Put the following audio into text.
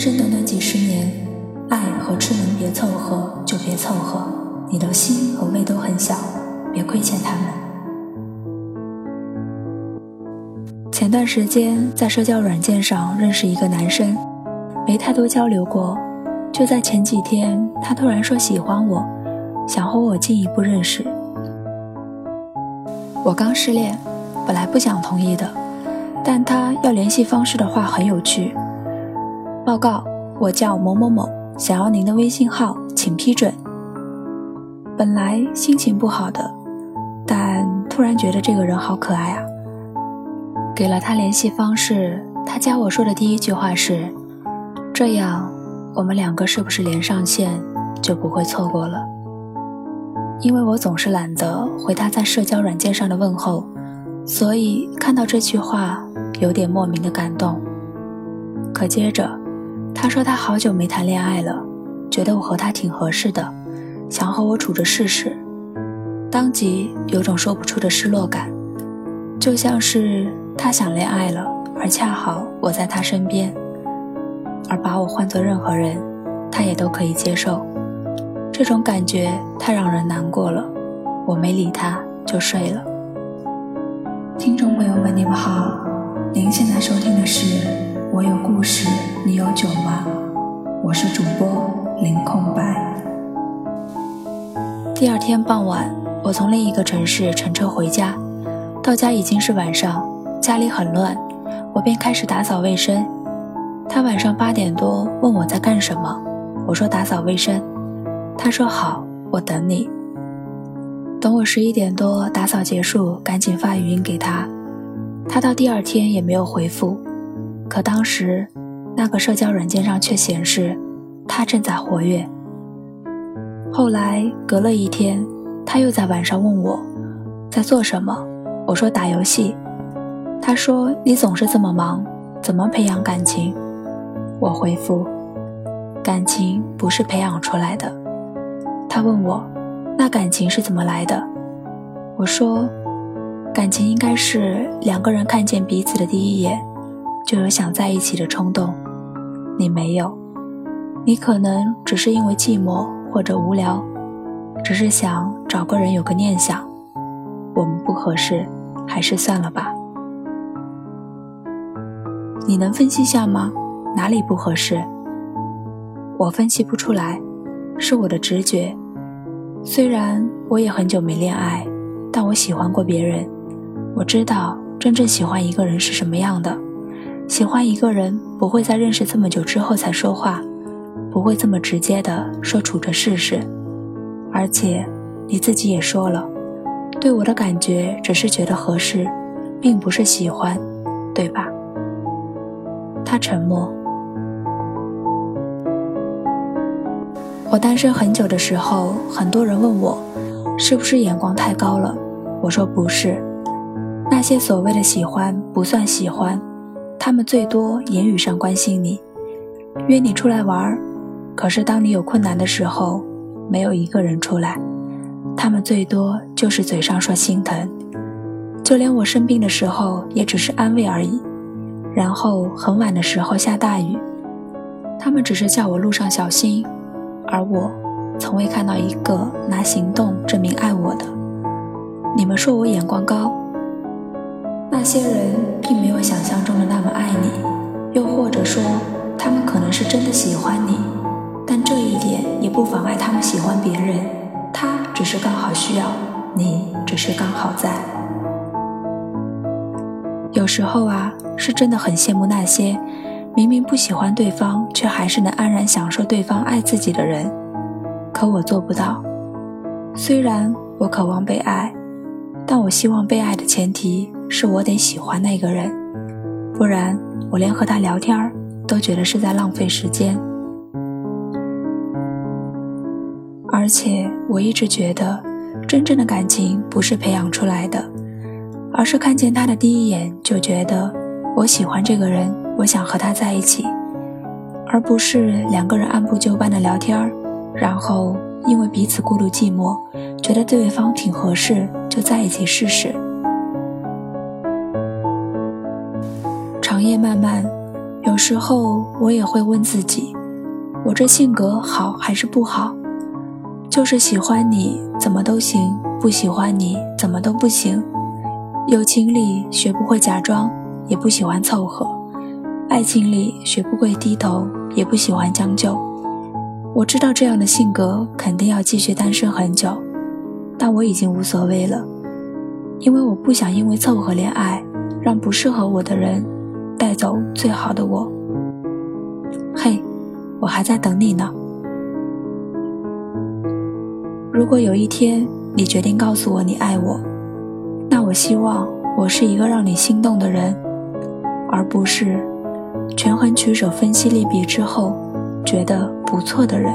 生短短几十年，爱和吃能别凑合就别凑合。你的心和胃都很小，别亏欠他们。前段时间在社交软件上认识一个男生，没太多交流过。就在前几天，他突然说喜欢我，想和我进一步认识。我刚失恋，本来不想同意的，但他要联系方式的话很有趣。报告，我叫某某某，想要您的微信号，请批准。本来心情不好的，但突然觉得这个人好可爱啊。给了他联系方式，他加我说的第一句话是：“这样，我们两个是不是连上线就不会错过了？”因为我总是懒得回他在社交软件上的问候，所以看到这句话有点莫名的感动。可接着。他说他好久没谈恋爱了，觉得我和他挺合适的，想和我处着试试。当即有种说不出的失落感，就像是他想恋爱了，而恰好我在他身边，而把我换作任何人，他也都可以接受。这种感觉太让人难过了，我没理他，就睡了。听众朋友们，你们好，您现在收听的是。我有故事，你有酒吗？我是主播林空白。第二天傍晚，我从另一个城市乘车回家，到家已经是晚上，家里很乱，我便开始打扫卫生。他晚上八点多问我在干什么，我说打扫卫生。他说好，我等你。等我十一点多打扫结束，赶紧发语音给他，他到第二天也没有回复。可当时，那个社交软件上却显示他正在活跃。后来隔了一天，他又在晚上问我在做什么，我说打游戏。他说你总是这么忙，怎么培养感情？我回复感情不是培养出来的。他问我那感情是怎么来的？我说感情应该是两个人看见彼此的第一眼。就有想在一起的冲动，你没有，你可能只是因为寂寞或者无聊，只是想找个人有个念想。我们不合适，还是算了吧。你能分析下吗？哪里不合适？我分析不出来，是我的直觉。虽然我也很久没恋爱，但我喜欢过别人，我知道真正喜欢一个人是什么样的。喜欢一个人不会在认识这么久之后才说话，不会这么直接的说处着试试，而且你自己也说了，对我的感觉只是觉得合适，并不是喜欢，对吧？他沉默。我单身很久的时候，很多人问我，是不是眼光太高了？我说不是，那些所谓的喜欢不算喜欢。他们最多言语上关心你，约你出来玩儿，可是当你有困难的时候，没有一个人出来。他们最多就是嘴上说心疼，就连我生病的时候也只是安慰而已。然后很晚的时候下大雨，他们只是叫我路上小心，而我从未看到一个拿行动证明爱我的。你们说我眼光高。那些人并没有想象中的那么爱你，又或者说，他们可能是真的喜欢你，但这一点也不妨碍他们喜欢别人。他只是刚好需要，你只是刚好在。有时候啊，是真的很羡慕那些明明不喜欢对方，却还是能安然享受对方爱自己的人。可我做不到。虽然我渴望被爱，但我希望被爱的前提。是我得喜欢那个人，不然我连和他聊天都觉得是在浪费时间。而且我一直觉得，真正的感情不是培养出来的，而是看见他的第一眼就觉得我喜欢这个人，我想和他在一起，而不是两个人按部就班的聊天然后因为彼此孤独寂寞，觉得对方挺合适，就在一起试试。长夜漫漫，有时候我也会问自己，我这性格好还是不好？就是喜欢你怎么都行，不喜欢你怎么都不行。友情里学不会假装，也不喜欢凑合；爱情里学不会低头，也不喜欢将就。我知道这样的性格肯定要继续单身很久，但我已经无所谓了，因为我不想因为凑合恋爱，让不适合我的人。带走最好的我。嘿，我还在等你呢。如果有一天你决定告诉我你爱我，那我希望我是一个让你心动的人，而不是权衡取舍、分析利弊之后觉得不错的人。